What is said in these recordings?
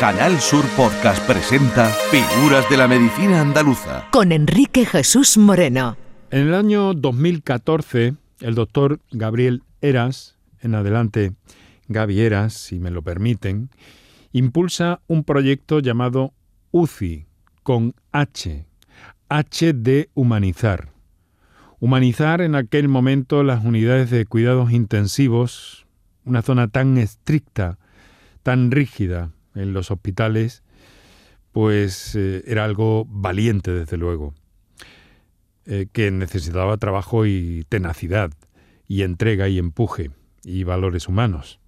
Canal Sur Podcast presenta Figuras de la Medicina Andaluza. Con Enrique Jesús Moreno. En el año 2014, el doctor Gabriel Eras, en adelante Gaby Eras, si me lo permiten, impulsa un proyecto llamado UCI, con H, H de humanizar. Humanizar en aquel momento las unidades de cuidados intensivos, una zona tan estricta, tan rígida, en los hospitales, pues eh, era algo valiente, desde luego, eh, que necesitaba trabajo y tenacidad, y entrega y empuje, y valores humanos.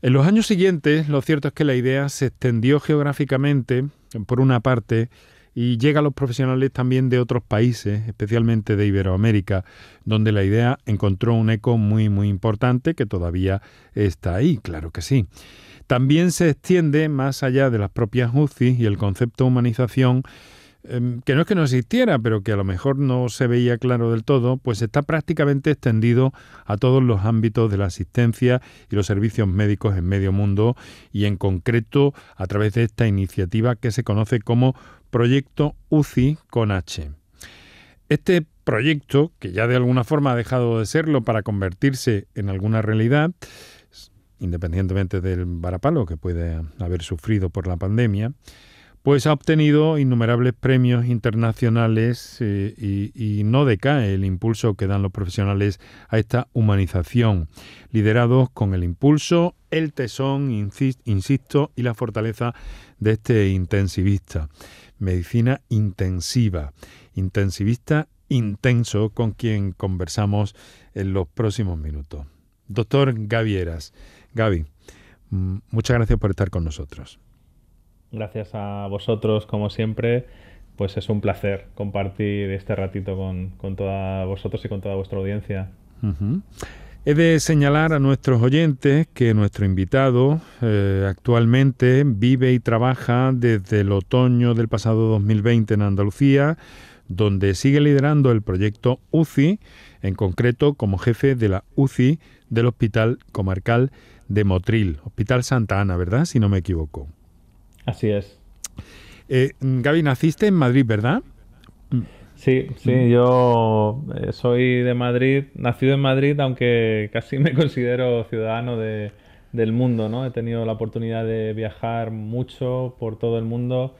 En los años siguientes, lo cierto es que la idea se extendió geográficamente, por una parte, y llega a los profesionales también de otros países, especialmente de Iberoamérica, donde la idea encontró un eco muy, muy importante que todavía está ahí, claro que sí. También se extiende más allá de las propias UCI y el concepto de humanización, em, que no es que no existiera, pero que a lo mejor no se veía claro del todo, pues está prácticamente extendido a todos los ámbitos de la asistencia y los servicios médicos en medio mundo y en concreto a través de esta iniciativa que se conoce como Proyecto UCI con H. Este proyecto, que ya de alguna forma ha dejado de serlo para convertirse en alguna realidad, independientemente del varapalo que puede haber sufrido por la pandemia, pues ha obtenido innumerables premios internacionales eh, y, no decae el impulso que dan los profesionales a esta humanización, liderados con el impulso, el tesón, insisto, y la fortaleza de este intensivista. Medicina intensiva, intensivista intenso con quien conversamos en los próximos minutos. Doctor Gavieras, Gaby, mm, muchas gracias por estar con nosotros. Gracias a vosotros, como siempre. Pues es un placer compartir este ratito con, todos vosotros y con toda vuestra audiencia. He de señalar a nuestros oyentes que nuestro invitado eh, actualmente vive y trabaja desde el otoño del pasado 2020 en Andalucía, donde sigue liderando el proyecto UCI, en concreto como jefe de la UCI del Hospital Comarcal de Motril, Hospital Santa Ana, ¿verdad? Si no me equivoco. Así es. Eh, Gaby, naciste en Madrid, ¿verdad? Sí, sí, mm. yo eh, soy de Madrid, nacido en Madrid, aunque casi me considero ciudadano de, del mundo, ¿no? He tenido la oportunidad de viajar mucho por todo el mundo,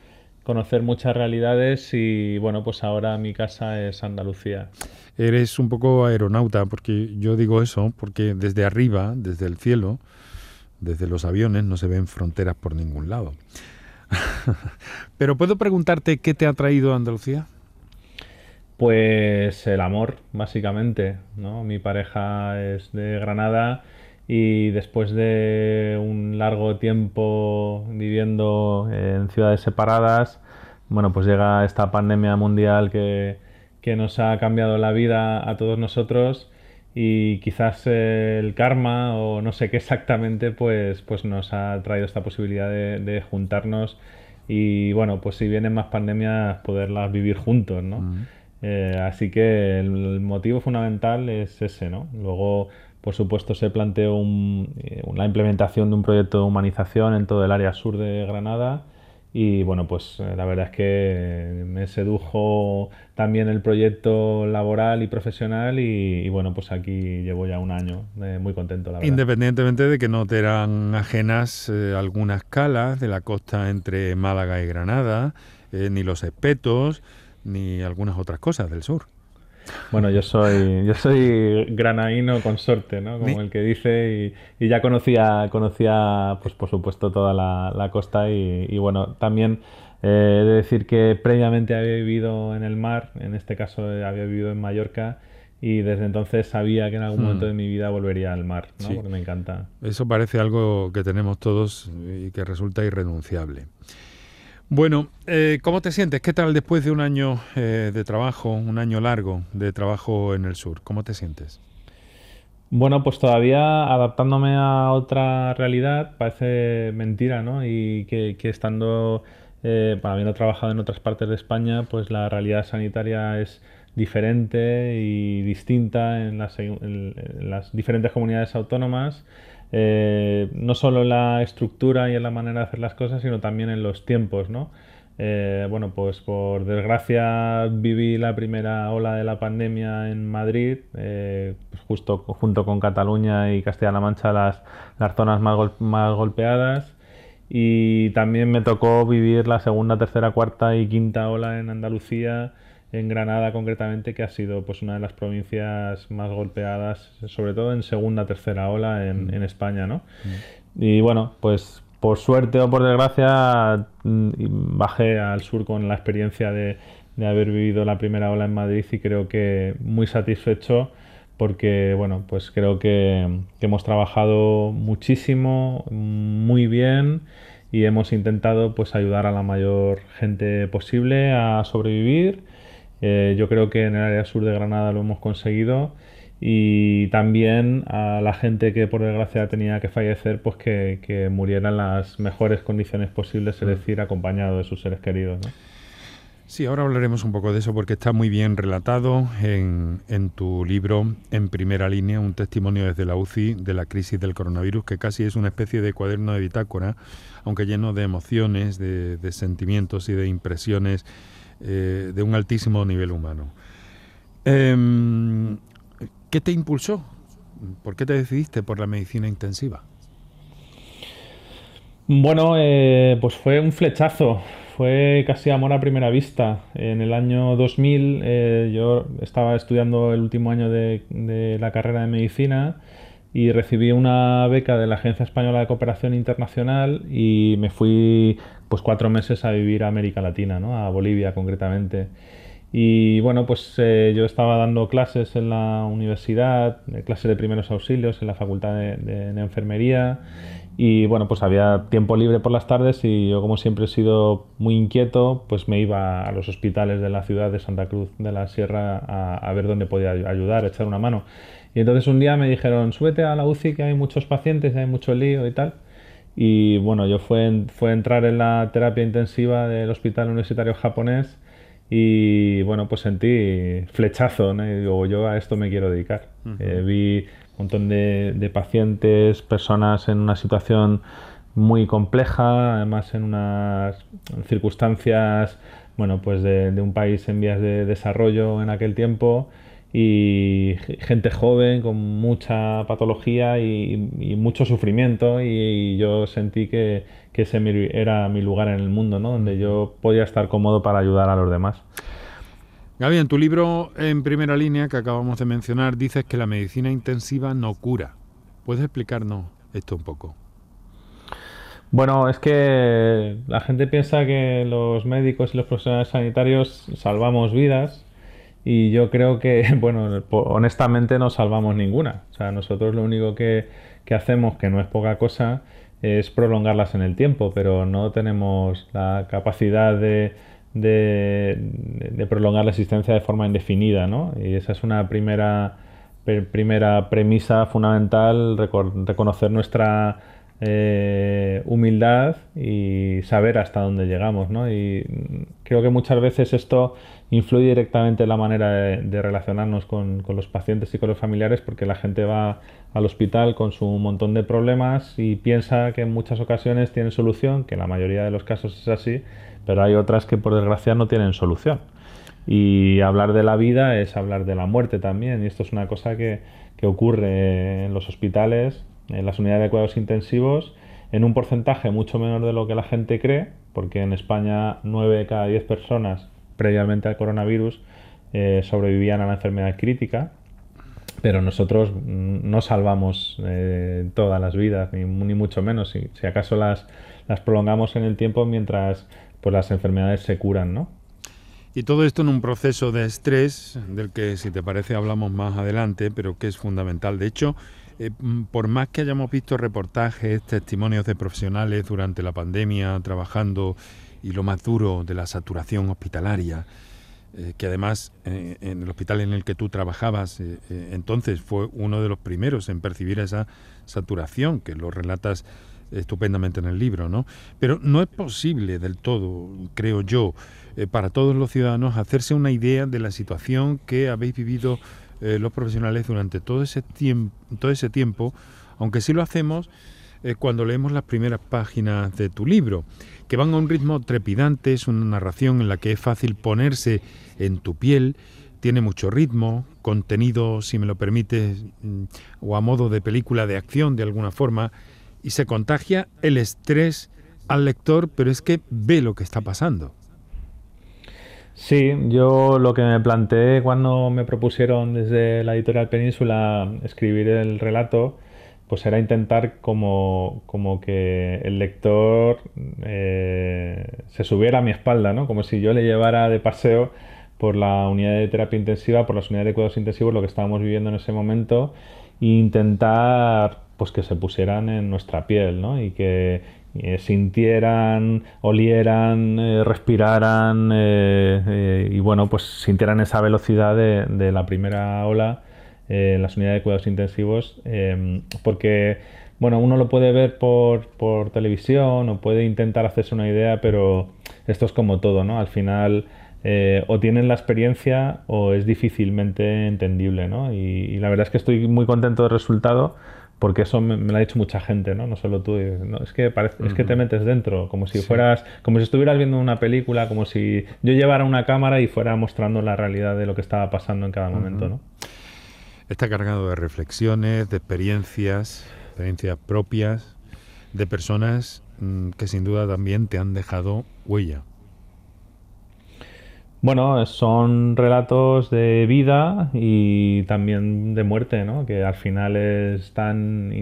conocer muchas realidades y bueno, pues ahora mi casa es Andalucía eres un poco aeronauta, porque yo digo eso, porque desde arriba, desde el cielo, desde los aviones, no se ven fronteras por ningún lado. Pero puedo preguntarte qué te ha traído a Andalucía? Pues el amor, básicamente. ¿no? Mi pareja es de Granada y después de un largo tiempo viviendo en ciudades separadas, bueno, pues llega esta pandemia mundial que, que nos ha cambiado la vida a todos nosotros y quizás el karma o no sé qué exactamente pues, pues nos ha traído esta posibilidad de, juntarnos y bueno, pues si vienen más pandemias poderlas vivir juntos, ¿no? Eh, así que el, motivo fundamental es ese, ¿no? Luego, por supuesto, se planteó eh, la implementación de un proyecto de humanización en todo el área sur de Granada y bueno, pues eh, la verdad es que me sedujo también el proyecto laboral y profesional y, bueno, pues aquí llevo ya un año, eh, muy contento. Independientemente de que no te eran ajenas eh, algunas calas de la costa entre Málaga y Granada, ni los espetos, ni algunas otras cosas del sur. Bueno, yo soy, yo soy granaíno consorte, ¿no? Como el que dice, y, ya conocía, conocía, pues por supuesto, toda la, costa y, bueno, también eh, he de decir que previamente había vivido en el mar, en este caso eh, había vivido en Mallorca y desde entonces sabía que en algún momento hmm. de mi vida volvería al mar, ¿no? Porque me encanta. Eso parece algo que tenemos todos y que resulta irrenunciable. Bueno, eh, ¿cómo te sientes? ¿Qué tal después de un año eh, de trabajo, un año largo de trabajo en el sur? ¿Cómo te sientes? Bueno, pues todavía adaptándome a otra realidad, parece mentira, ¿no? Y que, estando, eh, habiendo trabajado en otras partes de España, pues la realidad sanitaria es diferente y distinta en las, en las diferentes comunidades autónomas. Eh, no solo en la estructura y en la manera de hacer las cosas, sino también en los tiempos, ¿no? Eh, bueno, pues por desgracia viví la primera ola de la pandemia en Madrid, eh, pues justo junto con Cataluña y Castilla-La Mancha, las, las zonas más, más golpeadas. Y también me tocó vivir la segunda, tercera, cuarta y quinta ola en Andalucía, en Granada concretamente, que ha sido pues una de las provincias más golpeadas, sobre todo en segunda, tercera ola en, mm. España, ¿no? Mm. Y bueno, pues por suerte o por desgracia mm, bajé al sur con la experiencia de, haber vivido la primera ola en Madrid y creo que muy satisfecho porque bueno pues creo que, hemos trabajado muchísimo muy bien y hemos intentado pues ayudar a la mayor gente posible a sobrevivir eh, yo creo que en el área sur de Granada lo hemos conseguido y también a la gente que por desgracia tenía que fallecer, pues que, que muriera en las mejores condiciones posibles, es mm. decir, acompañado de sus seres queridos. ¿no? Sí, ahora hablaremos un poco de eso porque está muy bien relatado en, en, tu libro En primera línea, un testimonio desde la UCI de la crisis del coronavirus, que casi es una especie de cuaderno de bitácora, aunque lleno de emociones, de, de sentimientos y de impresiones eh, de un altísimo nivel humano. Em, ¿Qué te impulsó? ¿Por qué te decidiste por la medicina intensiva? Bueno, eh, pues fue un flechazo, fue casi amor a primera vista. En el año 2000 eh, yo estaba estudiando el último año de, la carrera de medicina y recibí una beca de la Agencia Española de Cooperación Internacional y me fui pues cuatro meses a vivir a América Latina, ¿no? a Bolivia concretamente. Y bueno, pues eh, yo estaba dando clases en la universidad, clases de primeros auxilios en la facultad de, enfermería y bueno, pues había tiempo libre por las tardes y yo como siempre he sido muy inquieto, pues me iba a los hospitales de la ciudad de Santa Cruz de la Sierra a, ver dónde podía ayudar, echar una mano. Y entonces un día me dijeron, súbete a la UCI que hay muchos pacientes, hay mucho lío y tal. Y bueno, yo fue, fue entrar en la terapia intensiva del Hospital Universitario Japonés y bueno, pues sentí flechazo, ¿no? Y digo, yo a esto me quiero dedicar. Eh, vi un montón de, pacientes, personas en una situación muy compleja, además en unas circunstancias, bueno, pues de, de un país en vías de desarrollo en aquel tiempo y gente joven con mucha patología y, mucho sufrimiento y, yo sentí que, ese era mi lugar en el mundo, ¿no? donde yo podía estar cómodo para ayudar a los demás. Gaby, en tu libro en primera línea que acabamos de mencionar dices que la medicina intensiva no cura. ¿Puedes explicarnos esto un poco? Bueno, es que la gente piensa que los médicos y los profesionales sanitarios salvamos vidas y yo creo que, bueno, honestamente no salvamos ninguna. O sea, nosotros lo único que, hacemos, que no es poca cosa, es prolongarlas en el tiempo, pero no tenemos la capacidad de, de, prolongar la existencia de forma indefinida, ¿no? Y esa es una primera, primera premisa fundamental, reconocer nuestra eh, humildad y saber hasta dónde llegamos, ¿no? Y creo que muchas veces esto influye directamente en la manera de, relacionarnos con, los pacientes y con los familiares porque la gente va al hospital con su montón de problemas y piensa que en muchas ocasiones tienen solución, que en la mayoría de los casos es así, pero hay otras que por desgracia no tienen solución. Y hablar de la vida es hablar de la muerte también, y esto es una cosa que, que ocurre en los hospitales, en las unidades de cuidados intensivos, en un porcentaje mucho menor de lo que la gente cree, porque en España 9 de cada 10 personas previamente al coronavirus eh, sobrevivían a la enfermedad crítica, pero nosotros no salvamos eh, todas las vidas, ni, mucho menos, si, si, acaso las, las prolongamos en el tiempo mientras pues, las enfermedades se curan, ¿no? Y todo esto en un proceso de estrés, del que si te parece hablamos más adelante, pero que es fundamental. De hecho, eh, por más que hayamos visto reportajes, testimonios de profesionales durante la pandemia trabajando y lo más duro de la saturación hospitalaria, eh, que además eh, en el hospital en el que tú trabajabas eh, entonces fue uno de los primeros en percibir esa saturación, que lo relatas estupendamente en el libro, ¿no? Pero no es posible del todo, creo yo, para todos los ciudadanos hacerse una idea de la situación que habéis vivido los profesionales durante todo ese tiempo, todo ese tiempo aunque sí lo hacemos eh, cuando leemos las primeras páginas de tu libro, que van a un ritmo trepidante, es una narración en la que es fácil ponerse en tu piel, tiene mucho ritmo, contenido, si me lo permites, mm, o a modo de película de acción de alguna forma, y se contagia el estrés al lector, pero es que ve lo que está pasando. Sí, yo lo que me planteé cuando me propusieron desde la editorial Península escribir el relato, pues era intentar como, como que el lector eh, se subiera a mi espalda, ¿no? Como si yo le llevara de paseo por la unidad de terapia intensiva, por las unidades de cuidados intensivos, lo que estábamos viviendo en ese momento, e intentar pues que se pusieran en nuestra piel, ¿no? Y que eh, sintieran, olieran, eh, respiraran eh, y bueno, pues sintieran esa velocidad de, la primera ola en las unidades de cuidados intensivos, em, porque bueno, uno lo puede ver por, por, televisión o puede intentar hacerse una idea, pero esto es como todo, ¿no? Al final o tienen la experiencia o es difícilmente entendible, ¿no? Y, la verdad es que estoy muy contento del resultado porque eso me, lo ha dicho mucha gente, ¿no? No solo tú. es, que parece, es que te metes dentro, como si fueras, como si estuvieras viendo una película, como si yo llevara una cámara y fuera mostrando la realidad de lo que estaba pasando en cada momento, ¿no? Está cargado de reflexiones, de experiencias, experiencias propias, de personas mm, que sin duda también te han dejado huella. Bueno, son relatos de vida y también de muerte, ¿no? Que al final están,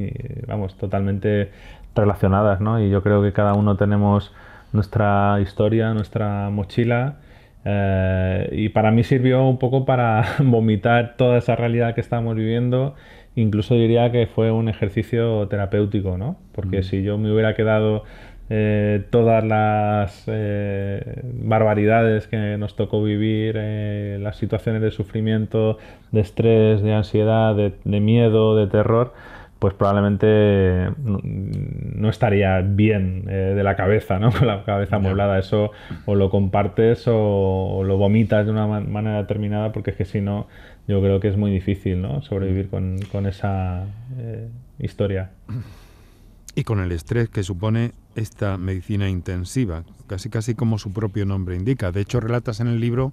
vamos, totalmente relacionadas, ¿no? Y yo creo que cada uno tenemos nuestra historia, nuestra mochila. Eh, y para mí sirvió un poco para vomitar toda esa realidad que estamos viviendo. Incluso diría que fue un ejercicio terapéutico, ¿no? Porque mm. si yo me hubiera quedado eh, todas las eh, barbaridades que nos tocó vivir, eh, las situaciones de sufrimiento, de estrés, de ansiedad, de, miedo, de terror, pues probablemente no, estaría bien de la cabeza, ¿no? Con la cabeza amueblada. Eso o lo compartes o, lo vomitas de una manera determinada, porque es que si no, yo creo que es muy difícil, ¿no? Sobrevivir con, con esa historia. Y con el estrés que supone esta medicina intensiva, casi casi como su propio nombre indica. De hecho, relatas en el libro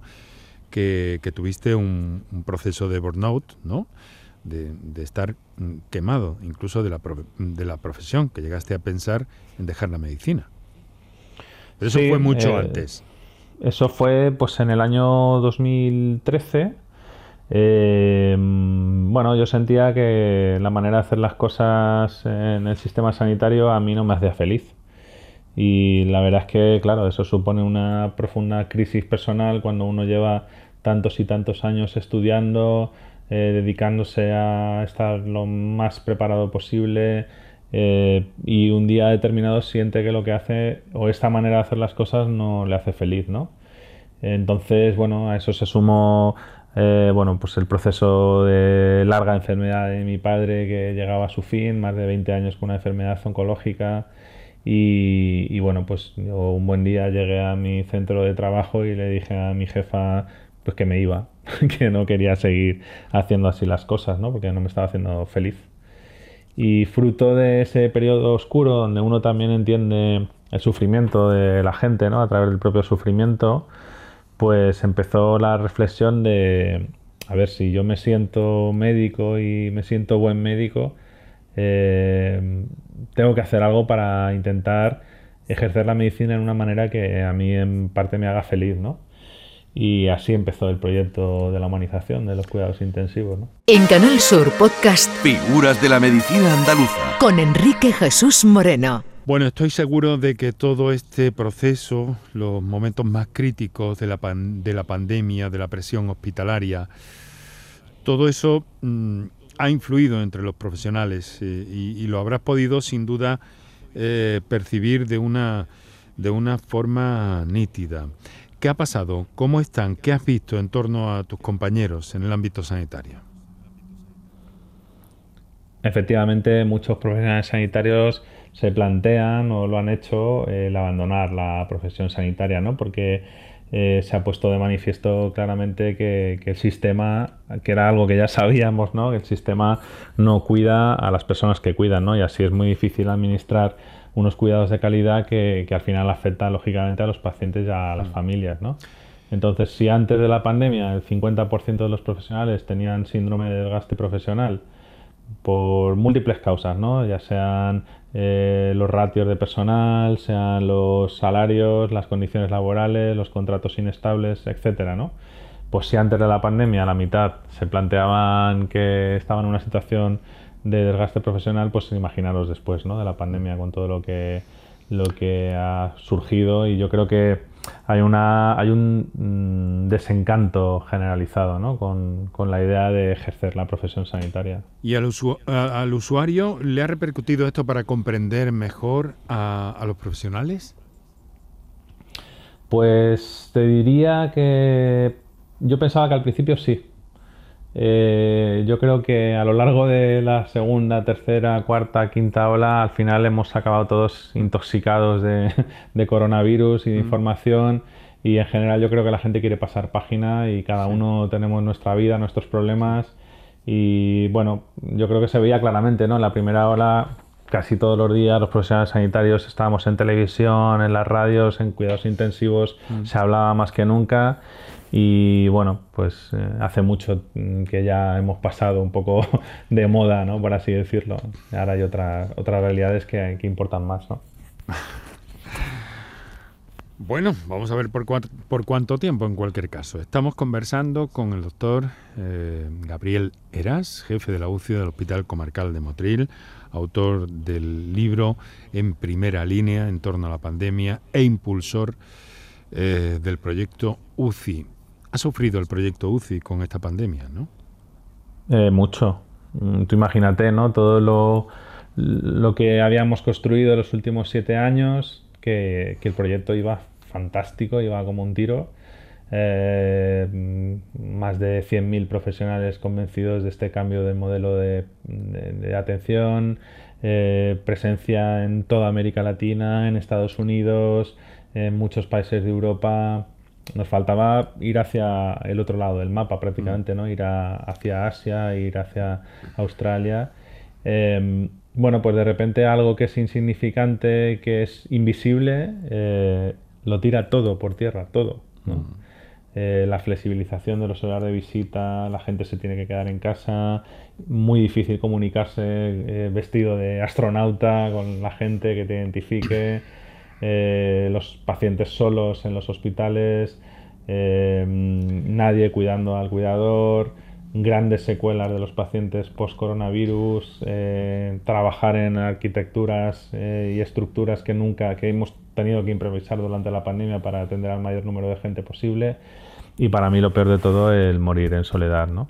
que, tuviste un, proceso de burnout, ¿no? De, estar quemado, incluso de la, de la profesión, que llegaste a pensar en dejar la medicina. Pero eso fue mucho eh, antes. Eso fue pues en el año 2013 eh, bueno, yo sentía que la manera de hacer las cosas en el sistema sanitario a mí no me hacía feliz. Y la verdad es que, claro, eso supone una profunda crisis personal cuando uno lleva tantos y tantos años estudiando, eh, dedicándose a estar lo más preparado posible eh, y un día determinado siente que lo que hace o esta manera de hacer las cosas no le hace feliz, ¿no? Entonces, bueno, a eso se sumó eh, bueno, pues el proceso de larga enfermedad de mi padre que llegaba a su fin, más de 20 años con una enfermedad oncológica. Y, bueno, pues un buen día llegué a mi centro de trabajo y le dije a mi jefa pues que me iba, que no quería seguir haciendo así las cosas, ¿no? porque no me estaba haciendo feliz. Y fruto de ese periodo oscuro donde uno también entiende el sufrimiento de la gente, ¿no? a través del propio sufrimiento, pues empezó la reflexión de, a ver, si yo me siento médico y me siento buen médico, eh, tengo que hacer algo para intentar ejercer la medicina en una manera que a mí en parte me haga feliz, ¿no? Y así empezó el proyecto de la humanización de los cuidados intensivos. ¿no? En Canal Sur Podcast Figuras de la Medicina Andaluza con Enrique Jesús Moreno. Bueno, estoy seguro de que todo este proceso, los momentos más críticos de la, de la pandemia, de la presión hospitalaria, todo eso mm, ha influido entre los profesionales eh, y, lo habrás podido sin duda eh, percibir de una, de una forma nítida. ¿Qué ha pasado? ¿Cómo están? ¿Qué has visto en torno a tus compañeros en el ámbito sanitario? Efectivamente, muchos profesionales sanitarios se plantean o lo han hecho el abandonar la profesión sanitaria, ¿no? Porque eh, se ha puesto de manifiesto claramente que, el sistema, que era algo que ya sabíamos, ¿no? que el sistema no cuida a las personas que cuidan, ¿no? y así es muy difícil administrar unos cuidados de calidad que, al final afectan lógicamente a los pacientes y a las mm. familias. ¿no? Entonces, si antes de la pandemia el 50% de los profesionales tenían síndrome de desgaste profesional, por múltiples causas, ¿no? ya sean eh, los ratios de personal, sean los salarios, las condiciones laborales, los contratos inestables, etcétera, ¿no? Pues si antes de la pandemia la mitad se planteaban que estaban en una situación de desgaste profesional, pues imaginaros después ¿no? de la pandemia con todo lo que, lo que ha surgido y yo creo que hay, una, hay un mm, desencanto generalizado ¿no? con, con, la idea de ejercer la profesión sanitaria. ¿Y al, al usuario le ha repercutido esto para comprender mejor a, a los profesionales? Pues te diría que yo pensaba que al principio sí, eh, yo creo que a lo largo de la segunda, tercera, cuarta, quinta ola, al final hemos acabado todos intoxicados de, coronavirus y de mm. información. Y en general yo creo que la gente quiere pasar página y cada uno tenemos nuestra vida, nuestros problemas. Y bueno, yo creo que se veía claramente, ¿no? En la primera ola, casi todos los días los profesionales sanitarios estábamos en televisión, en las radios, en cuidados intensivos, mm. se hablaba más que nunca. Y bueno, pues eh, hace mucho que ya hemos pasado un poco de moda, ¿no? Por así decirlo. Ahora hay otras otras realidades que, que importan más, ¿no? Bueno, vamos a ver por, por cuánto tiempo en cualquier caso. Estamos conversando con el doctor eh, Gabriel Eras, jefe de la UCI del Hospital Comarcal de Motril, autor del libro En primera línea en torno a la pandemia e impulsor eh, del proyecto UCI ha sufrido el proyecto UCI con esta pandemia, ¿no? Eh, mucho. Mm, tú imagínate, ¿no? Todo lo, lo, que habíamos construido los últimos siete años, que, el proyecto iba fantástico, iba como un tiro. Eh, mm, más de 100.000 profesionales convencidos de este cambio de modelo de, atención, eh, presencia en toda América Latina, en Estados Unidos, en muchos países de Europa, nos faltaba ir hacia el otro lado del mapa prácticamente, mm. ¿no? Ir hacia Asia, ir hacia Australia. Em, bueno, pues de repente algo que es insignificante, que es invisible, eh, lo tira todo por tierra, todo. Mm. Eh, la flexibilización de los horarios de visita, la gente se tiene que quedar en casa, muy difícil comunicarse eh, vestido de astronauta con la gente que te identifique. Eh, los pacientes solos en los hospitales, eh, nadie cuidando al cuidador, grandes secuelas de los pacientes post-coronavirus, eh, trabajar en arquitecturas y estructuras que nunca, que hemos tenido que improvisar durante la pandemia para atender al mayor número de gente posible. Y para mí lo peor de todo, el morir en soledad, ¿no?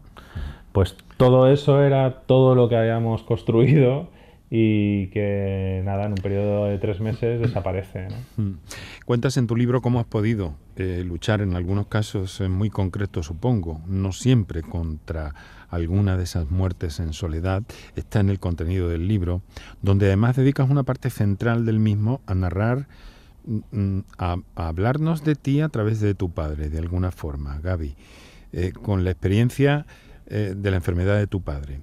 Pues todo eso era todo lo que habíamos construido y que nada, en un periodo de tres meses desaparece. Mm. Cuentas en tu libro cómo has podido eh, luchar en algunos casos muy concretos, supongo, no siempre contra alguna de esas muertes en soledad, está en el contenido del libro, donde además dedicas una parte central del mismo a narrar, mm, mm, a, hablarnos de ti a través de tu padre, de alguna forma, Gaby, eh, con la experiencia eh, de la enfermedad de tu padre.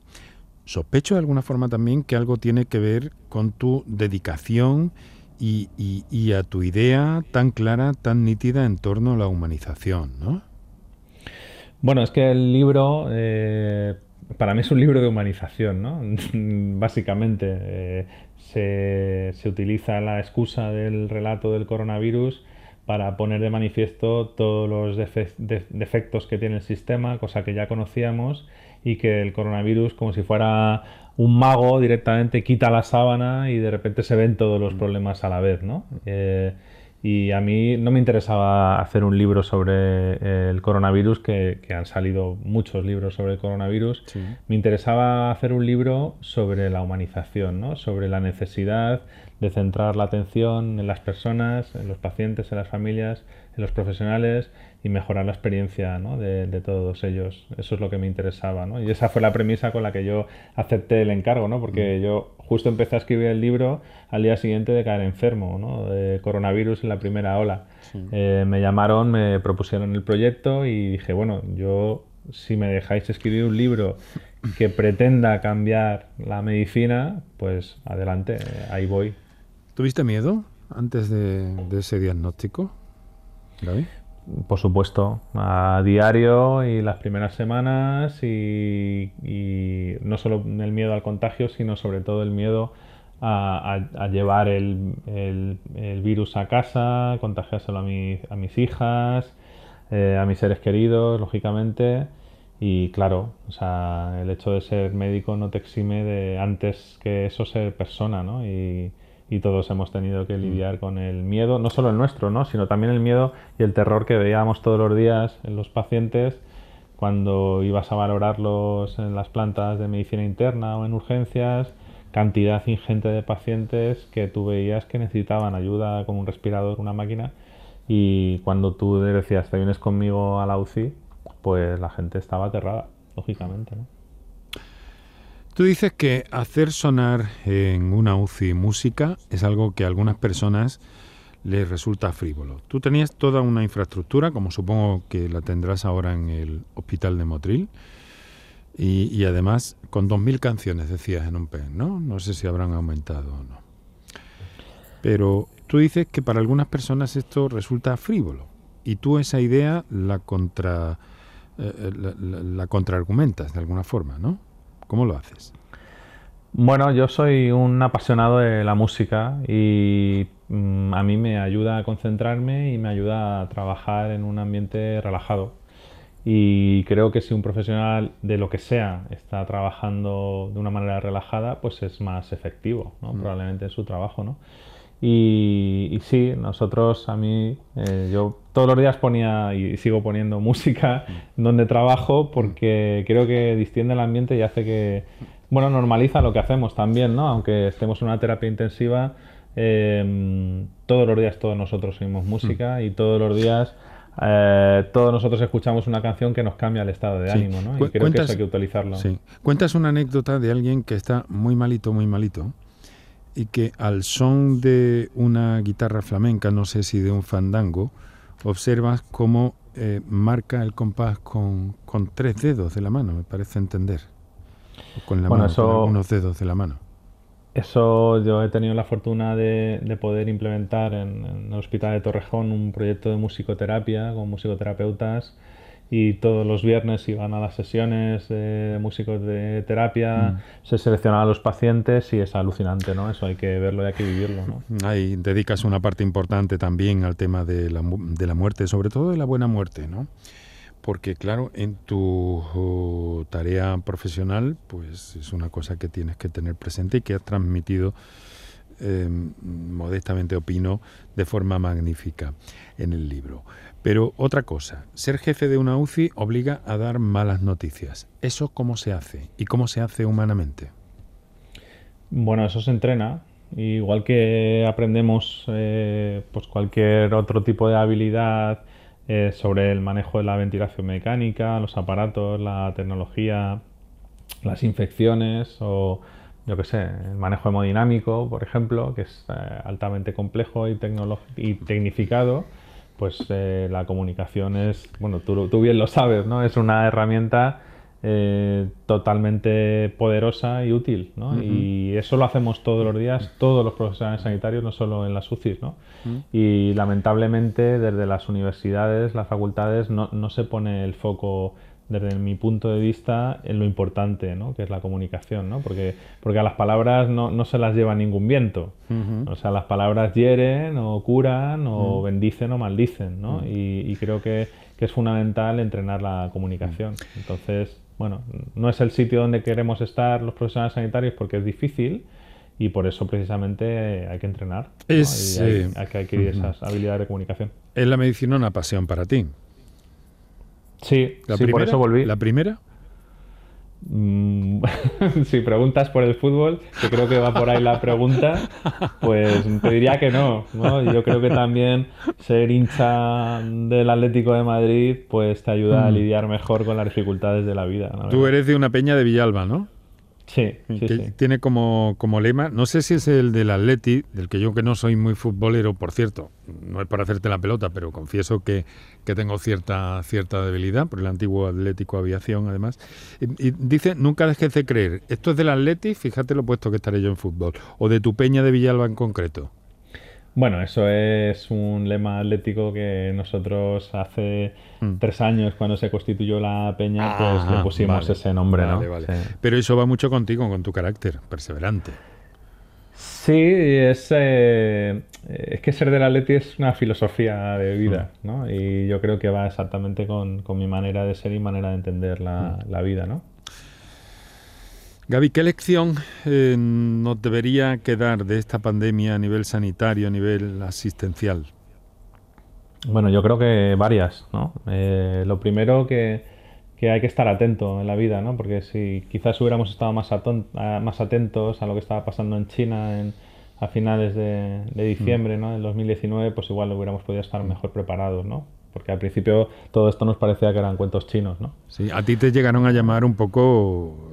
Sospecho de alguna forma también que algo tiene que ver con tu dedicación y, a tu idea tan clara, tan nítida en torno a la humanización, ¿no? Bueno, es que el libro, eh, para mí es un libro de humanización, ¿no? Básicamente, eh, se, se, utiliza la excusa del relato del coronavirus para poner de manifiesto todos los defectos que tiene el sistema, cosa que ya conocíamos, y que el coronavirus, como si fuera un mago, directamente quita la sábana y de repente se ven todos los mm. problemas a la vez, ¿no? Eh, y a mí no me interesaba hacer un libro sobre eh, el coronavirus, que, han salido muchos libros sobre el coronavirus. Me interesaba hacer un libro sobre la humanización, ¿no? sobre la necesidad de centrar la atención en las personas, en los pacientes, en las familias, en los profesionales y mejorar la experiencia de, todos ellos. Eso es lo que me interesaba. ¿no? Y esa fue la premisa con la que yo acepté el encargo, ¿no? porque mm. yo justo empecé a escribir el libro al día siguiente de caer enfermo, ¿no? De coronavirus en la primera ola. Eh, me llamaron, me propusieron el proyecto y dije, bueno, yo si me dejáis escribir un libro que pretenda cambiar la medicina, pues adelante, ahí voy. ¿Tuviste miedo antes de, ese diagnóstico, Gaby? Por supuesto, a diario y las primeras semanas y, no solo el miedo al contagio, sino sobre todo el miedo a, llevar el, virus a casa, contagiárselo a, a mis hijas, eh, a mis seres queridos, lógicamente. Y claro, o sea, el hecho de ser médico no te exime de antes que eso ser persona, ¿no? Y todos hemos tenido que mm. lidiar con el miedo, no solo el nuestro, ¿no? sino también el miedo y el terror que veíamos todos los días en los pacientes cuando ibas a valorarlos en las plantas de medicina interna o en urgencias, cantidad ingente de pacientes que tú veías que necesitaban ayuda con un respirador, una máquina, y cuando tú decías, te vienes conmigo a la UCI, pues la gente estaba aterrada, lógicamente. ¿no? Tú dices que hacer sonar en una UCI música es algo que a algunas personas les resulta frívolo. Tú tenías toda una infraestructura, como supongo que la tendrás ahora en el Hospital de Motril, y, además con 2.000 canciones, decías en un pen, ¿no? No sé si habrán aumentado o no. Pero tú dices que para algunas personas esto resulta frívolo, y tú esa idea la contra eh, eh, la, la contraargumentas de alguna forma, ¿no? ¿Cómo lo haces? Bueno, yo soy un apasionado de la música y mm, a mí me ayuda a concentrarme y me ayuda a trabajar en un ambiente relajado. Y creo que si un profesional de lo que sea está trabajando de una manera relajada, pues es más efectivo, ¿no? Mm. probablemente en su trabajo. ¿no? Y, sí, nosotros, a mí, eh, yo todos los días ponía y sigo poniendo música donde trabajo porque creo que distiende el ambiente y hace que, bueno, normaliza lo que hacemos también, ¿no? Aunque estemos en una terapia intensiva, em, todos los días todos nosotros oímos música y todos los días eh, todos nosotros escuchamos una canción que nos cambia el estado de ánimo, ¿no? Y creo que eso hay que utilizarlo. Sí. Cuentas una anécdota de alguien que está muy malito, muy malito y que al son de una guitarra flamenca, no sé si de un fandango, observas cómo eh, marca el compás con, tres dedos de la mano, me parece entender. con la mano, unos dedos de la mano. Eso yo he tenido la fortuna de, poder implementar en, en, el Hospital de Torrejón un proyecto de musicoterapia con musicoterapeutas y todos los viernes iban a las sesiones de músicos de terapia, mm. se seleccionaban a los pacientes y es alucinante, ¿no? Eso hay que verlo y hay que vivirlo, ¿no? Ahí dedicas una parte importante también al tema de la, de la muerte, sobre todo de la buena muerte, ¿no? Porque claro, en tu tarea profesional, pues es una cosa que tienes que tener presente y que has transmitido em, modestamente opino, de forma magnífica en el libro. Pero otra cosa, ser jefe de una UCI obliga a dar malas noticias. ¿Eso cómo se hace y cómo se hace humanamente? Bueno, eso se entrena. Igual que aprendemos eh, pues cualquier otro tipo de habilidad eh, sobre el manejo de la ventilación mecánica, los aparatos, la tecnología, las infecciones o yo qué sé, el manejo hemodinámico, por ejemplo, que es eh, altamente complejo y, y tecnificado pues eh, la comunicación es, bueno, tú, tú, bien lo sabes, ¿no? Es una herramienta eh, totalmente poderosa y útil, ¿no? Y eso lo hacemos todos los días, todos los profesionales sanitarios, no solo en las UCIs, ¿no? Y lamentablemente desde las universidades, las facultades, no, no se pone el foco desde mi punto de vista, en lo importante, ¿no? que es la comunicación, ¿no? porque, porque a las palabras no, no se las lleva ningún viento. O sea, las palabras hieren o curan o bendicen o maldicen, ¿no? y, y, creo que, que, es fundamental entrenar la comunicación. Entonces, bueno, no es el sitio donde queremos estar los profesionales sanitarios porque es difícil, y por eso precisamente hay que entrenar. Es, hay, hay, que adquirir esas habilidades de comunicación. ¿Es la medicina una pasión para ti? Sí, por eso volví. ¿La primera? Mm, si preguntas por el fútbol, que creo que va por ahí la pregunta, pues te diría que no, Yo creo que también ser hincha del Atlético de Madrid, pues te ayuda a mm. lidiar mejor con las dificultades de la vida. Tú eres de una peña de Villalba, ¿no? Sí, sí, que sí. tiene como, como lema, no sé si es el del Atleti, del que yo que no soy muy futbolero, por cierto, no es para hacerte la pelota, pero confieso que, que tengo cierta, cierta debilidad por el antiguo Atlético Aviación, además. Y, y dice, nunca dejes de creer. Esto es del Atleti, fíjate lo puesto que estaré yo en fútbol, o de tu peña de Villalba en concreto. Bueno, eso es un lema atlético que nosotros hace Mm. tres años, cuando se constituyó la peña, pues Ah, le pusimos vale, ese nombre, ¿no? vale, vale. Sí. Pero eso va mucho contigo, con tu carácter, perseverante. Sí, es, eh, es que ser del Atleti es una filosofía de vida, Mm. ¿no? Y yo creo que va exactamente con, con mi manera de ser y manera de entender la, Mm. la vida, ¿no? Gaby, ¿qué lección eh, nos debería quedar de esta pandemia a nivel sanitario, a nivel asistencial? Bueno, yo creo que varias, ¿no? Eh, lo primero que, que hay que estar atento en la vida, ¿no? Porque si quizás hubiéramos estado más, aton- a- más atentos a lo que estaba pasando en China en- a finales de, de diciembre, ¿no? Del 2019, pues igual hubiéramos podido estar mejor preparados, ¿no? Porque al principio todo esto nos parecía que eran cuentos chinos, ¿no? Sí, a ti te llegaron a llamar un poco,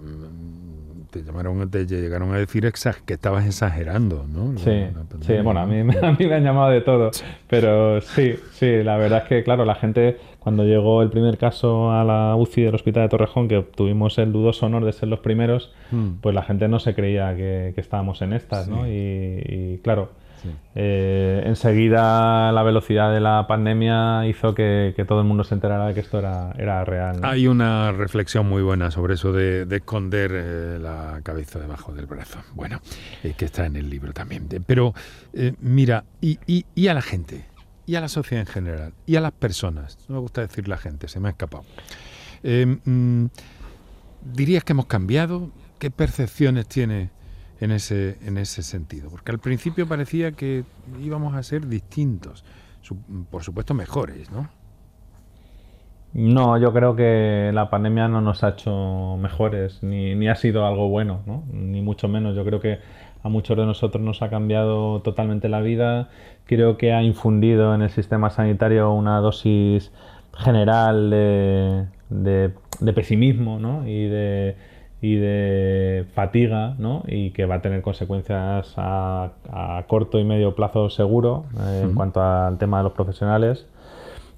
te llamaron, te llegaron a decir que estabas exagerando, ¿no? La- Sí, la sí, bueno, a mí, me- a mí me han llamado de todo, pero sí, sí, la verdad es que, claro, la gente, cuando llegó el primer caso a la UCI del Hospital de Torrejón, que tuvimos el dudoso honor de ser los primeros, Mm. pues la gente no se creía que, que estábamos en estas, ¿no? Y, y, claro, Sí. eh, enseguida la velocidad de la pandemia hizo que, que todo el mundo se enterara de que esto era, era real. ¿no? Hay una reflexión muy buena sobre eso de, de esconder eh, la cabeza debajo del brazo. Bueno, eh, que está en el libro también. Pero eh, mira, y, y- y a la gente, y a la sociedad en general, y a las personas, no me gusta decir la gente, se me ha escapado. Mm, ¿Dirías que hemos cambiado? ¿Qué percepciones tiene en ese, en ese sentido? Porque al principio parecía que íbamos a ser distintos, por supuesto mejores, ¿no? No, yo creo que la pandemia no nos ha hecho mejores, ni, ni ha sido algo bueno, ¿no? Ni mucho menos. Yo creo que a muchos de nosotros nos ha cambiado totalmente la vida. Creo que ha infundido en el sistema sanitario una dosis general de, de- de pesimismo, ¿no? Y de, y de fatiga, ¿no? Y que va a tener consecuencias a, a corto y medio plazo seguro eh, en Ujú. cuanto al tema de los profesionales.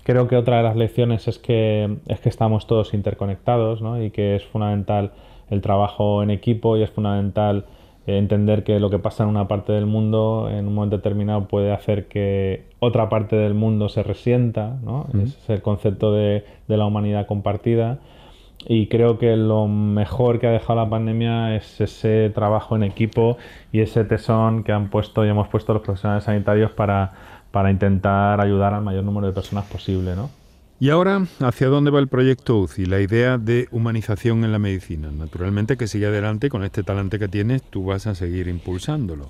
Creo que otra de las lecciones es que, es que estamos todos interconectados ¿no? y que es fundamental el trabajo en equipo y es fundamental entender que lo que pasa en una parte del mundo en un momento determinado puede hacer que otra parte del mundo se resienta. ¿no? Ese es el concepto de, de la humanidad compartida. Y creo que lo mejor que ha dejado la pandemia es ese trabajo en equipo y ese tesón que han puesto y hemos puesto los profesionales sanitarios para, para intentar ayudar al mayor número de personas posible, ¿no? Y ahora, ¿hacia dónde va el proyecto UCI? La idea de humanización en la medicina. Naturalmente que sigue adelante con este talante que tienes, tú vas a seguir impulsándolo.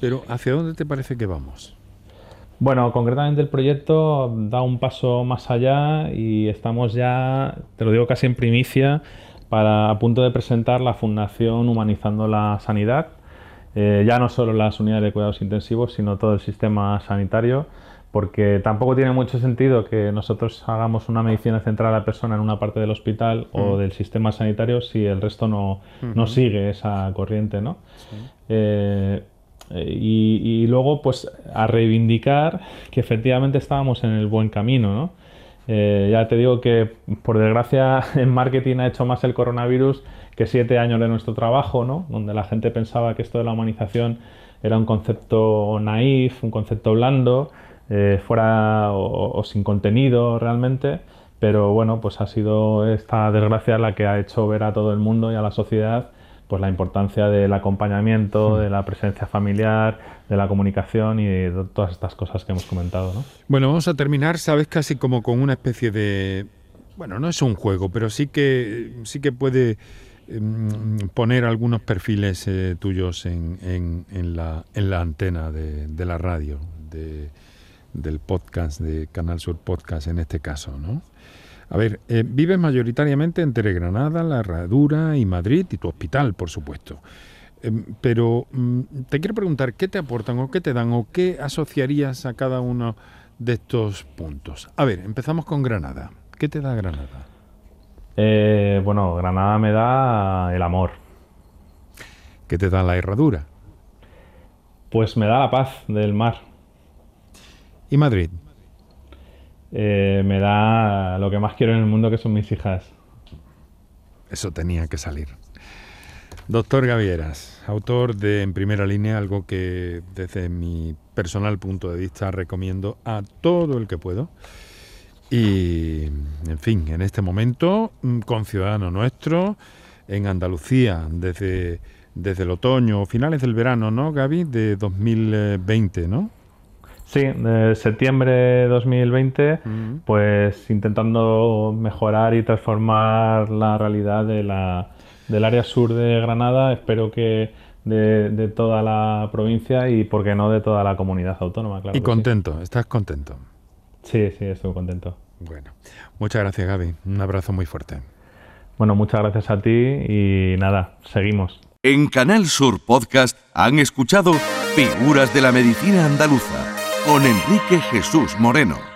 Pero ¿hacia dónde te parece que vamos? Bueno, concretamente el proyecto da un paso más allá y estamos ya, te lo digo casi en primicia, para a punto de presentar la Fundación Humanizando la Sanidad. Eh, ya no solo las unidades de cuidados intensivos, sino todo el sistema sanitario, porque tampoco tiene mucho sentido que nosotros hagamos una medicina centrada a la persona en una parte del hospital o del sistema sanitario si el resto no, no sigue esa corriente, ¿no? Eh, eh, y, y luego, pues, a reivindicar que efectivamente estábamos en el buen camino, ¿no? Eh, ya te digo que, por desgracia, en marketing ha hecho más el coronavirus que siete años de nuestro trabajo, ¿no? Donde la gente pensaba que esto de la humanización era un concepto naif, un concepto blando, eh, fuera o sin contenido realmente. Pero bueno, pues ha sido esta desgracia la que ha hecho ver a todo el mundo y a la sociedad pues la importancia del acompañamiento, de la presencia familiar, de la comunicación y de todas estas cosas que hemos comentado, ¿no? Bueno, vamos a terminar, sabes, casi como con una especie de... Bueno, no es un juego, pero sí que, sí que puede em, poner algunos perfiles eh, tuyos en, en- en la, en la antena de, de la radio, de- del podcast, de Canal Sur Podcast en este caso, ¿no? A ver, eh, vives mayoritariamente entre Granada, La Herradura y Madrid y tu hospital, por supuesto. Em, pero mm, te quiero preguntar, ¿qué te aportan o qué te dan o qué asociarías a cada uno de estos puntos? A ver, empezamos con Granada. ¿Qué te da Granada? Eh, bueno, Granada me da el amor. ¿Qué te da la herradura? Pues me da la paz del mar. ¿Y Madrid? Eh, me da lo que más quiero en el mundo, que son mis hijas. Eso tenía que salir. Doctor Gavieras, autor de En Primera Línea, algo que desde mi personal punto de vista recomiendo a todo el que puedo. Y, en fin, en este momento, mm, con Ciudadano Nuestro, en Andalucía, desde, desde el otoño, finales del verano, ¿no, Gaby? De 2020, ¿no? Sí, de septiembre de 2020, pues intentando mejorar y transformar la realidad de la, del área sur de Granada, espero que de, toda la provincia y, por qué no, de toda la comunidad autónoma. Claro y contento, ¿estás contento? Sí, sí, estoy contento. Bueno, muchas gracias Gaby, un abrazo muy fuerte. Bueno, muchas gracias a ti y nada, seguimos. En Canal Sur Podcast han escuchado Figuras de la Medicina Andaluza con Enrique Jesús Moreno.